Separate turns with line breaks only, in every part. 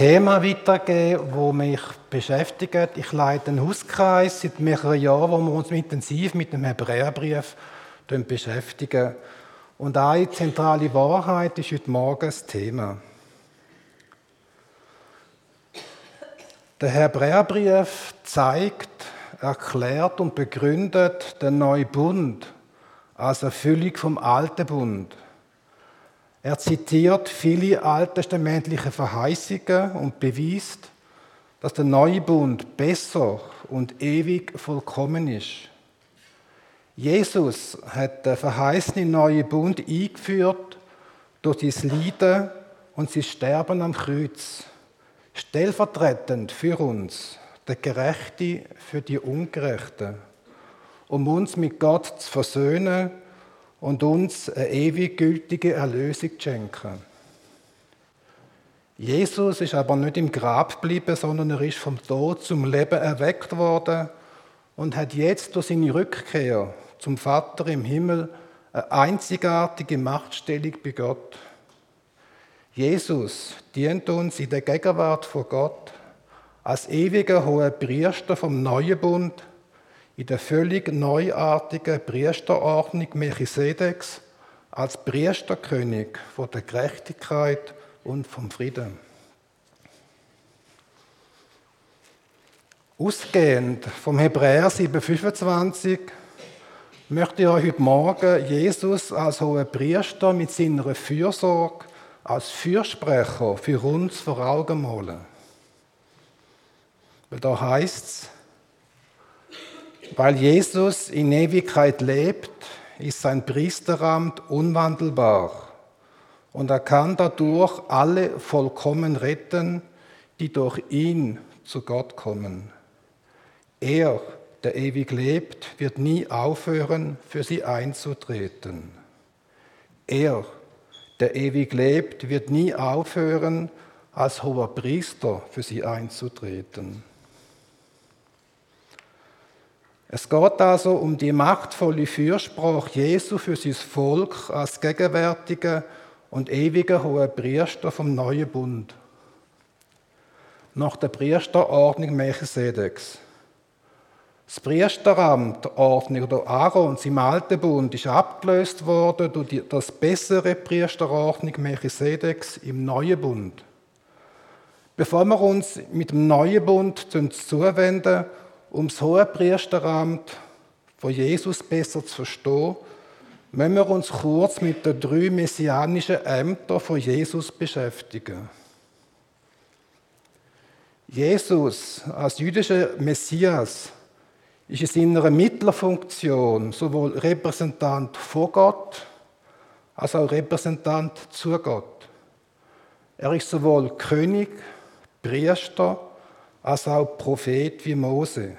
Thema weitergeben, wo mich beschäftigt. Ich leite einen Hauskreis seit mehreren Jahren, wo wir uns intensiv mit dem Hebräerbrief beschäftigen. Und eine zentrale Wahrheit ist heute Morgen das Thema. Der Hebräerbrief zeigt, erklärt und begründet den neuen Bund als Erfüllung vom alten Bund. Er zitiert viele alttestamentliche Verheißungen und beweist, dass der neue Bund besser und ewig vollkommen ist. Jesus hat den verheißenen neuen Bund eingeführt durch sein Leiden und sein Sterben am Kreuz. Stellvertretend für uns, der Gerechte für die Ungerechten, um uns mit Gott zu versöhnen und uns eine ewig gültige Erlösung schenken. Jesus ist aber nicht im Grab geblieben, sondern er ist vom Tod zum Leben erweckt worden und hat jetzt durch seine Rückkehr zum Vater im Himmel eine einzigartige Machtstellung bei Gott. Jesus dient uns in der Gegenwart von Gott als ewiger hoher Priester vom neuen Bund in der völlig neuartigen Priesterordnung Melchisedeks als Priesterkönig von der Gerechtigkeit und vom Frieden. Ausgehend vom Hebräer 7,25 möchte ich euch heute Morgen Jesus als hoher Priester mit seiner Fürsorge als Fürsprecher für uns vor Augen malen. Weil da heißt es, weil Jesus in Ewigkeit lebt, ist sein Priesteramt unwandelbar und er kann dadurch alle vollkommen retten, die durch ihn zu Gott kommen. Er, der ewig lebt, wird nie aufhören, für sie einzutreten. Er, der ewig lebt, wird nie aufhören, als hoher Priester für sie einzutreten. Es geht also um die machtvolle Fürsprache Jesu für sein Volk als gegenwärtiger und ewiger hoher Priester vom neuen Bund. Nach der Priesterordnung Melchisedeks. Das Priesteramt, Ordnung oder Aarons im Alten Bund ist abgelöst worden durch das bessere Priesterordnung Melchisedeks im Neuen Bund. Bevor wir uns mit dem Neuen Bund zuwenden, um das hohe Priesteramt von Jesus besser zu verstehen, müssen wir uns kurz mit den drei messianischen Ämtern von Jesus beschäftigen. Jesus als jüdischer Messias ist in seiner Mittlerfunktion sowohl Repräsentant vor Gott als auch Repräsentant zu Gott. Er ist sowohl König, Priester als auch Prophet wie Mose.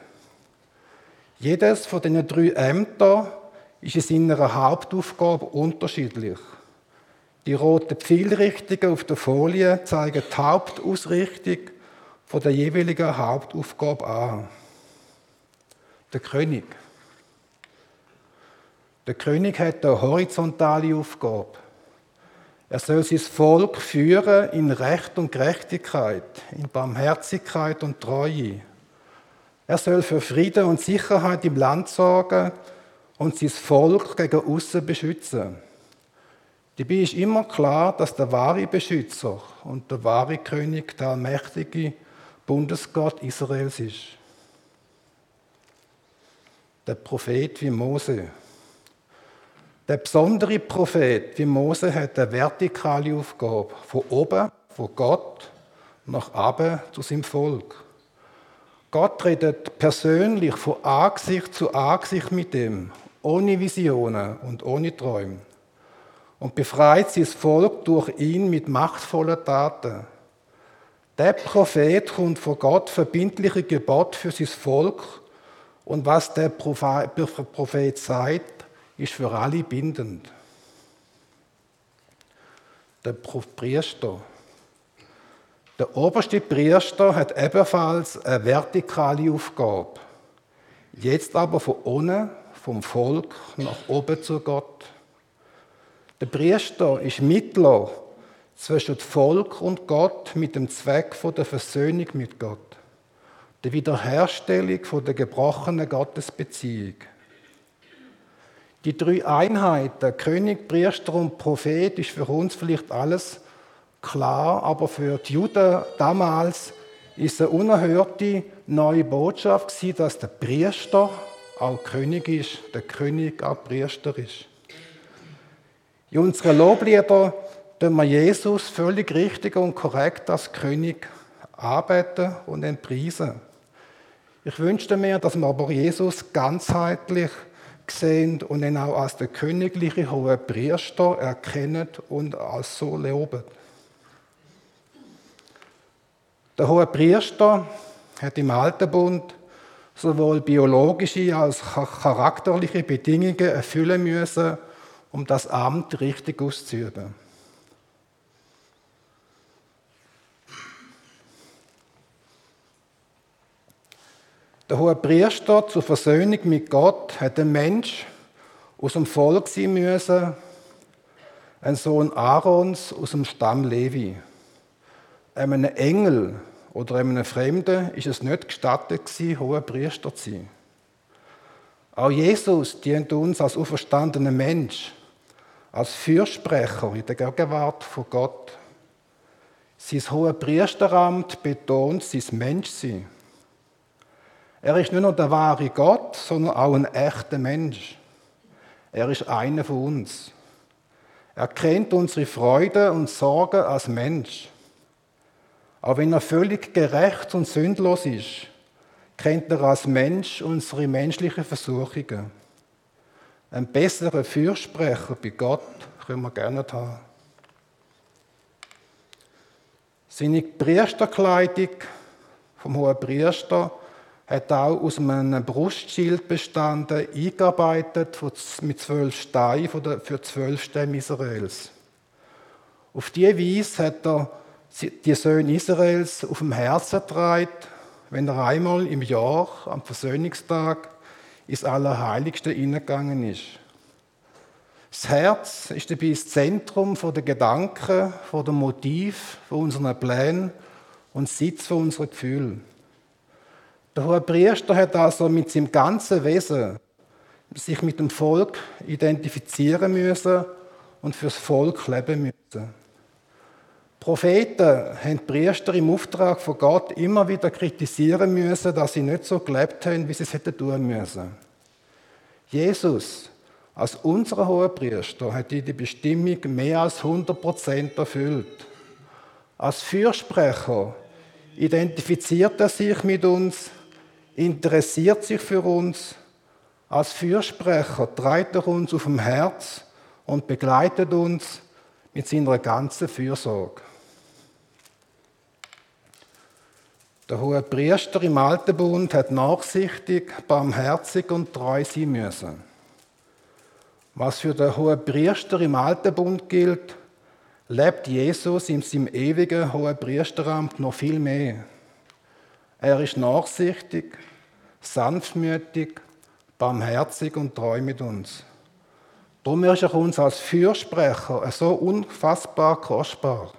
Jedes von diesen drei Ämtern ist in seiner Hauptaufgabe unterschiedlich. Die roten Pfeilrichtungen auf der Folie zeigen die Hauptausrichtung der jeweiligen Hauptaufgabe an. Der König. Der König hat eine horizontale Aufgabe. Er soll sein Volk führen in Recht und Gerechtigkeit, in Barmherzigkeit und Treue. Er soll für Frieden und Sicherheit im Land sorgen und sein Volk gegen außen beschützen. Dabei ist immer klar, dass der wahre Beschützer und der wahre König der allmächtige Bundesgott Israels ist. Der Prophet wie Mose. Der besondere Prophet wie Mose hat eine vertikale Aufgabe, von oben, von Gott, nach oben zu seinem Volk. Gott redet persönlich von Angesicht zu Angesicht mit ihm, ohne Visionen und ohne Träume. Und befreit sein Volk durch ihn mit machtvollen Taten. Der Prophet kommt von Gott verbindliche Gebot für sein Volk und was der Prophet sagt, ist für alle bindend. Der Priester. Der oberste Priester hat ebenfalls eine vertikale Aufgabe. Jetzt aber von unten, vom Volk nach oben zu Gott. Der Priester ist Mittler zwischen Volk und Gott mit dem Zweck der Versöhnung mit Gott, der Wiederherstellung der gebrochenen Gottesbeziehung. Die drei Einheiten, König, Priester und Prophet, ist für uns vielleicht alles klar, aber für die Juden damals ist eine unerhörte neue Botschaft dass der Priester auch König ist, der König auch Priester ist. In unseren Loblieder tun wir Jesus völlig richtig und korrekt als König arbeiten und entpreisen. Ich wünschte mir, dass wir aber Jesus ganzheitlich sehen und ihn auch als der königliche hohe Priester erkennen und als so loben. Der hohe Priester hat im Alten Bund sowohl biologische als auch charakterliche Bedingungen erfüllen müssen, um das Amt richtig auszuüben. Der hohe Priester zur Versöhnung mit Gott hat ein Mensch aus dem Volk sein müssen, ein Sohn Aarons aus dem Stamm Levi. Einem Engel oder einem Fremden ist es nicht gestattet gewesen, hoher Priester zu sein. Auch Jesus dient uns als auferstandener Mensch, als Fürsprecher in der Gegenwart von Gott. Sein hohe Priesteramt betont sein Menschsein. Er ist nicht nur der wahre Gott, sondern auch ein echter Mensch. Er ist einer von uns. Er kennt unsere Freude und Sorgen als Mensch. Auch wenn er völlig gerecht und sündlos ist, kennt er als Mensch unsere menschlichen Versuchungen. Ein besserer Fürsprecher bei Gott können wir gerne haben. Seine Priesterkleidung vom hohen Priester hat auch aus einem Brustschild bestanden, eingearbeitet mit zwölf Steinen für zwölf Stämme Israels. Auf diese Weise hat er die Söhne Israels auf dem Herzen getragen, wenn er einmal im Jahr am Versöhnungstag ins Allerheiligste hineingegangen ist. Das Herz ist dabei das Zentrum der Gedanken, der Motiv unserer Pläne und Sitz unserer Gefühle. Der hohe Priester hat also mit seinem ganzen Wesen sich mit dem Volk identifizieren müssen und fürs Volk leben müssen. Propheten haben die Priester im Auftrag von Gott immer wieder kritisieren müssen, dass sie nicht so gelebt haben, wie sie es hätten tun müssen. Jesus, als unser hoher Priester, hat die Bestimmung mehr als 100% erfüllt. Als Fürsprecher identifiziert er sich mit uns interessiert sich für uns. Als Fürsprecher treibt er uns auf dem Herz und begleitet uns mit seiner ganzen Fürsorge. Der hohe Priester im Alten Bund hat nachsichtig, barmherzig und treu sein müssen. Was für den hohen Priester im Alten Bund gilt, lebt Jesus in seinem ewigen hohen Priesteramt noch viel mehr. Er ist nachsichtig, sanftmütig, barmherzig und treu mit uns. Darum ist er uns als Fürsprecher so unfassbar kostbar.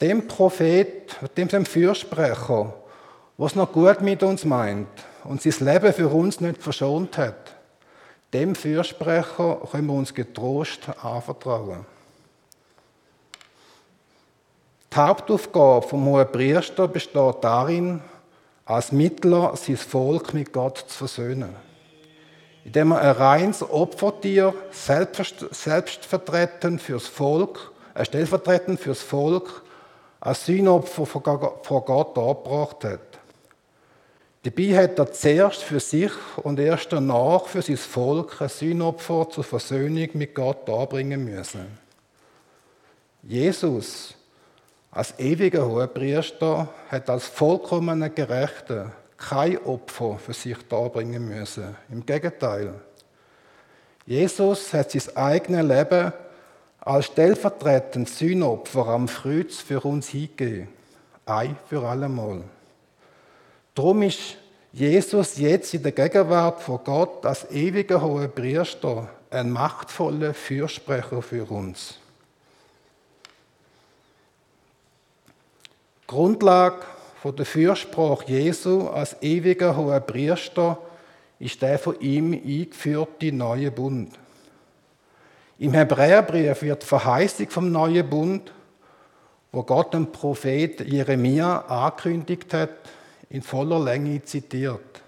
Dem Prophet, dem Fürsprecher, was noch gut mit uns meint und sein Leben für uns nicht verschont hat, dem Fürsprecher können wir uns getrost anvertrauen. Die Hauptaufgabe vom hohen Priester besteht darin, als Mittler sein Volk mit Gott zu versöhnen. Indem er ein reines Opfertier selbstvertretend fürs Volk, ein stellvertretend fürs Volk, als Sühnopfer vor Gott angebracht hat. Dabei hat er zuerst für sich und erst danach für sein Volk ein Sühnopfer zur Versöhnung mit Gott darbringen müssen. Jesus als ewiger Hohepriester hat als vollkommener Gerechter kein Opfer für sich darbringen müssen. Im Gegenteil. Jesus hat sein eigenes Leben als stellvertretendes Sühnopfer am Kreuz für uns hingegeben. Ein für allemal. Darum ist Jesus jetzt in der Gegenwart von Gott als ewiger hoher Priester ein machtvoller Fürsprecher für uns. Grundlage der Fürsprache Jesu als ewiger hoher Priester ist der von ihm eingeführte neue Bund. Im Hebräerbrief wird die Verheißung vom neuen Bund, wo Gott dem Prophet Jeremia angekündigt hat, in voller Länge zitiert.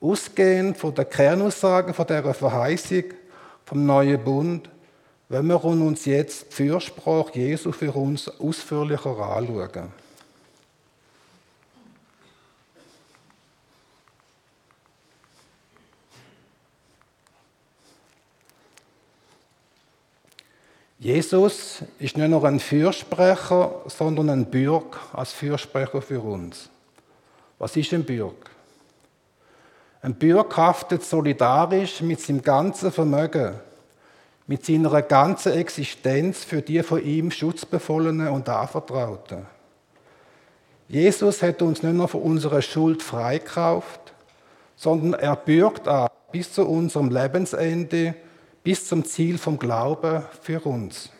Ausgehend von der Kernaussage von der Verheißung vom neuen Bund, wenn wir uns jetzt die Fürsprache Jesu für uns ausführlicher anschauen. Jesus ist nicht nur ein Fürsprecher, sondern ein Bürg als Fürsprecher für uns. Was ist ein Bürg? Ein Bürg haftet solidarisch mit seinem ganzen Vermögen, mit seiner ganzen Existenz für die von ihm Schutzbefohlenen und Anvertrauten. Jesus hat uns nicht nur von unserer Schuld freikauft, sondern er bürgt auch bis zu unserem Lebensende bis zum Ziel vom Glauben für uns.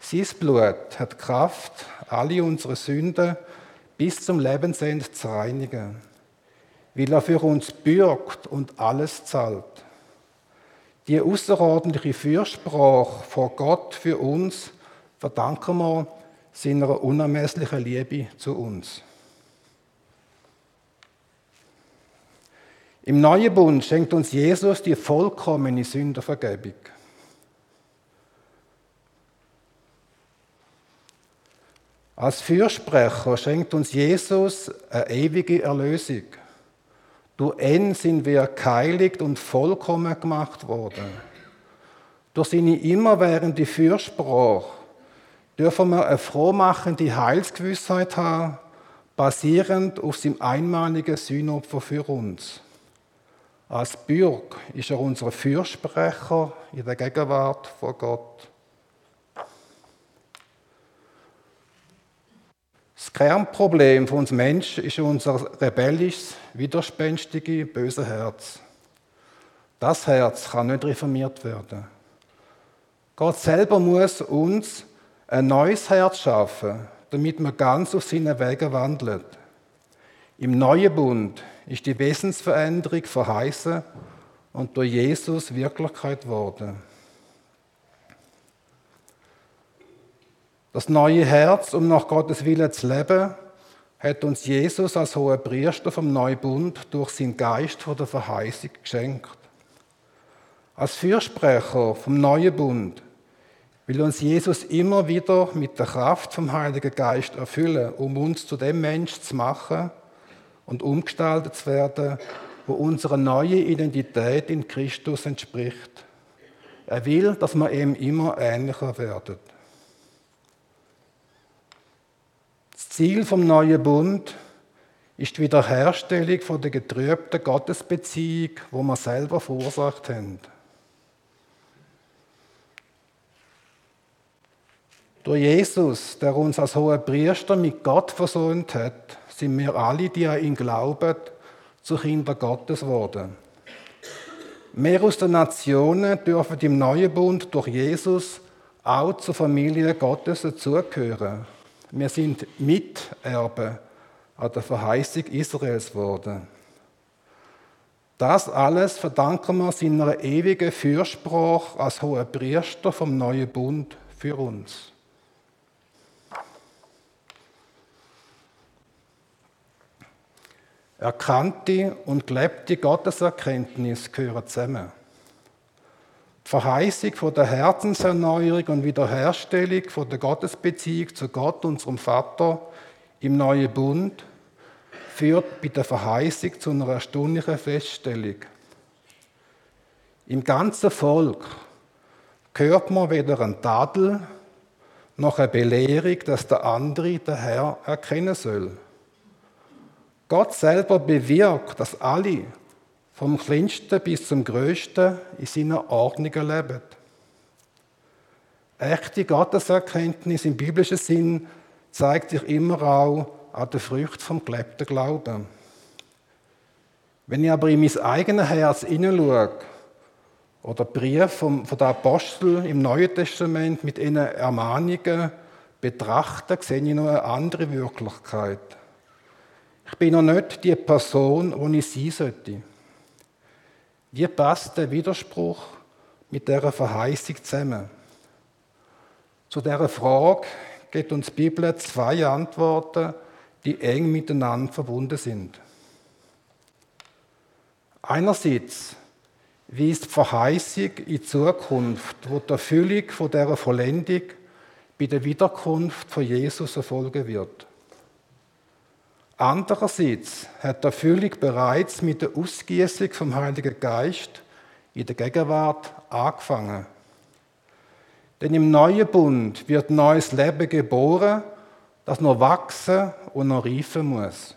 Sein Blut hat Kraft, alle unsere Sünden bis zum Lebensende zu reinigen, weil er für uns bürgt und alles zahlt. Die außerordentliche Fürsprache vor Gott für uns verdanken wir seiner unermesslichen Liebe zu uns. Im neuen Bund schenkt uns Jesus die vollkommene Sündervergebung. Als Fürsprecher schenkt uns Jesus eine ewige Erlösung. Durch ihn sind wir geheiligt und vollkommen gemacht worden. Durch seine immerwährende Fürsprache dürfen wir eine frohmachende Heilsgewissheit haben, basierend auf seinem einmaligen Sühnopfer für uns. Als Bürg ist er unser Fürsprecher in der Gegenwart von Gott. Das Kernproblem von uns Menschen ist unser rebellisches, widerspenstige, böse Herz. Das Herz kann nicht reformiert werden. Gott selber muss uns ein neues Herz schaffen, damit wir ganz auf seinen Wegen wandeln. Im neuen Bund ist die Wesensveränderung verheißen und durch Jesus Wirklichkeit geworden. Das neue Herz, um nach Gottes Willen zu leben, hat uns Jesus als hoher Priester vom Neubund durch seinen Geist von der Verheißung geschenkt. Als Fürsprecher vom neuen Bund will uns Jesus immer wieder mit der Kraft vom Heiligen Geist erfüllen, um uns zu dem Mensch zu machen, und umgestaltet zu werden, wo unsere neue Identität in Christus entspricht. Er will, dass wir ihm immer ähnlicher werden. Das Ziel vom neuen Bund ist die Wiederherstellung von der getrübten Gottesbeziehung, wo wir selber verursacht haben. Durch Jesus, der uns als hoher Priester mit Gott versöhnt hat, sind wir alle, die an ihn glauben, zu Kinder Gottes geworden. Wir aus den Nationen dürfen im neuen Bund durch Jesus auch zur Familie Gottes dazugehören. Wir sind Miterben an der Verheißung Israels geworden. Das alles verdanken wir seiner ewigen Fürsprache als hoher Priester vom neuen Bund für uns. Erkannte und gelebte Gotteserkenntnis gehören zusammen. Verheißung von der Herzenserneuerung und Wiederherstellung von der Gottesbeziehung zu Gott, unserem Vater, im neuen Bund, führt bei der Verheißung zu einer erstaunlichen Feststellung. Im ganzen Volk hört man weder ein Tadel noch eine Belehrung, dass der andere den Herr erkennen soll. Gott selber bewirkt, dass alle, vom Kleinsten bis zum Größten, in seiner Ordnung leben. Echte Gotteserkenntnis im biblischen Sinn zeigt sich immer auch an der Frucht vom gelebten Glauben. Wenn ich aber in mein eigenes Herz hineinschaue, oder Brief von, den Aposteln im Neuen Testament mit ihren Ermahnungen, betrachte, sehe ich noch eine andere Wirklichkeit. Ich bin noch nicht die Person, die ich sein sollte. Wie passt der Widerspruch mit der Verheißung zusammen? Zu dieser Frage gibt uns die Bibel zwei Antworten, die eng miteinander verbunden sind. Einerseits weist die Verheißung in Zukunft, wo die Erfüllung dieser Vollendung bei der Wiederkunft von Jesus erfolgen wird. Andererseits hat die Erfüllung bereits mit der Ausgießung vom Heiligen Geist in der Gegenwart angefangen. Denn im neuen Bund wird neues Leben geboren, das noch wachsen und noch reifen muss.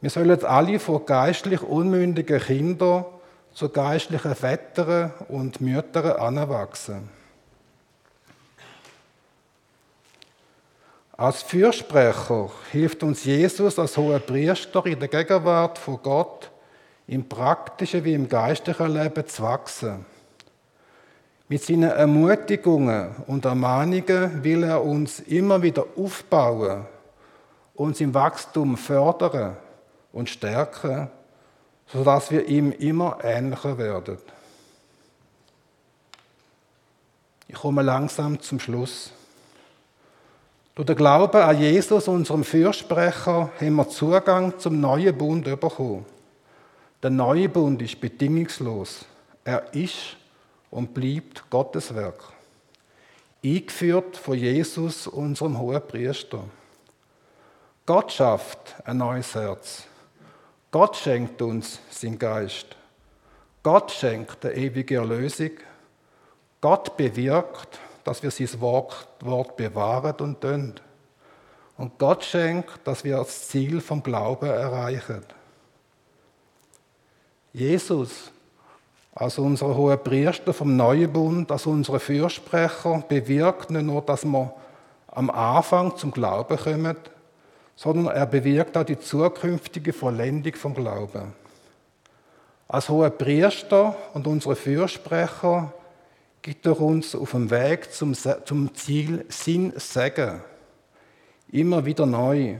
Wir sollen alle von geistlich unmündigen Kindern zu geistlichen Vätern und Müttern anwachsen. Als Fürsprecher hilft uns Jesus als hoher Priester in der Gegenwart von Gott im praktischen wie im geistlichen Leben zu wachsen. Mit seinen Ermutigungen und Ermahnungen will er uns immer wieder aufbauen, uns im Wachstum fördern und stärken, sodass wir ihm immer ähnlicher werden. Ich komme langsam zum Schluss. Durch den Glauben an Jesus, unserem Fürsprecher, haben wir Zugang zum neuen Bund bekommen. Der neue Bund ist bedingungslos. Er ist und bleibt Gottes Werk. Eingeführt von Jesus, unserem hohen Priester. Gott schafft ein neues Herz. Gott schenkt uns seinen Geist. Gott schenkt eine ewige Erlösung. Gott bewirkt, dass wir sein Wort, Wort bewahren und tun. Und Gott schenkt, dass wir das Ziel vom Glauben erreichen. Jesus, als unser hoher Priester vom Neuen Bund, als unser Fürsprecher, bewirkt nicht nur, dass wir am Anfang zum Glauben kommen, sondern er bewirkt auch die zukünftige Vollendung vom Glauben. Als hoher Priester und unsere Fürsprecher gibt er uns auf dem Weg zum, zum Ziel Sinn Segen. Immer wieder neu,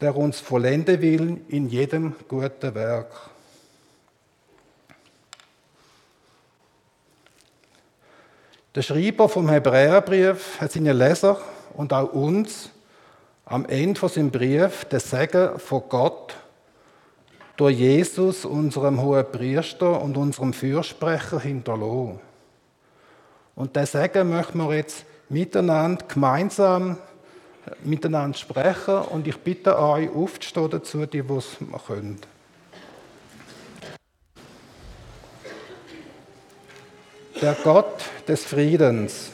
der uns vollenden will in jedem guten Werk. Der Schreiber vom Hebräerbrief hat seinen Leser und auch uns am Ende von seinem Brief den Segen von Gott durch Jesus, unserem hohen Priester und unserem Fürsprecher hinterlassen. Und den Segen möchten wir jetzt miteinander, gemeinsam miteinander sprechen. Und ich bitte euch, aufzustehen dazu, die es können. Der Gott des Friedens,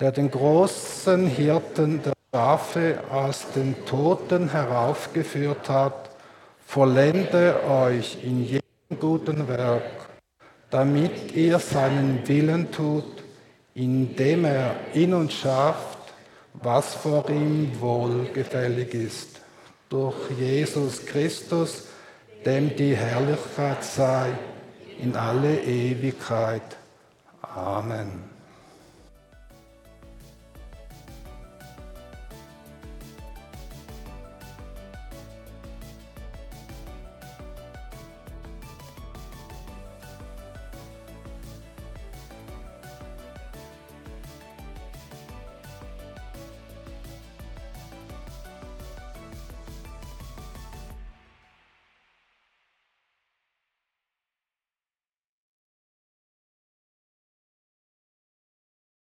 der den großen Hirten der Schafe aus den Toten heraufgeführt hat, vollende euch in jedem guten Werk, damit ihr seinen Willen tut indem er in uns schafft, was vor ihm wohlgefällig ist. Durch Jesus Christus, dem die Herrlichkeit sei in alle Ewigkeit. Amen.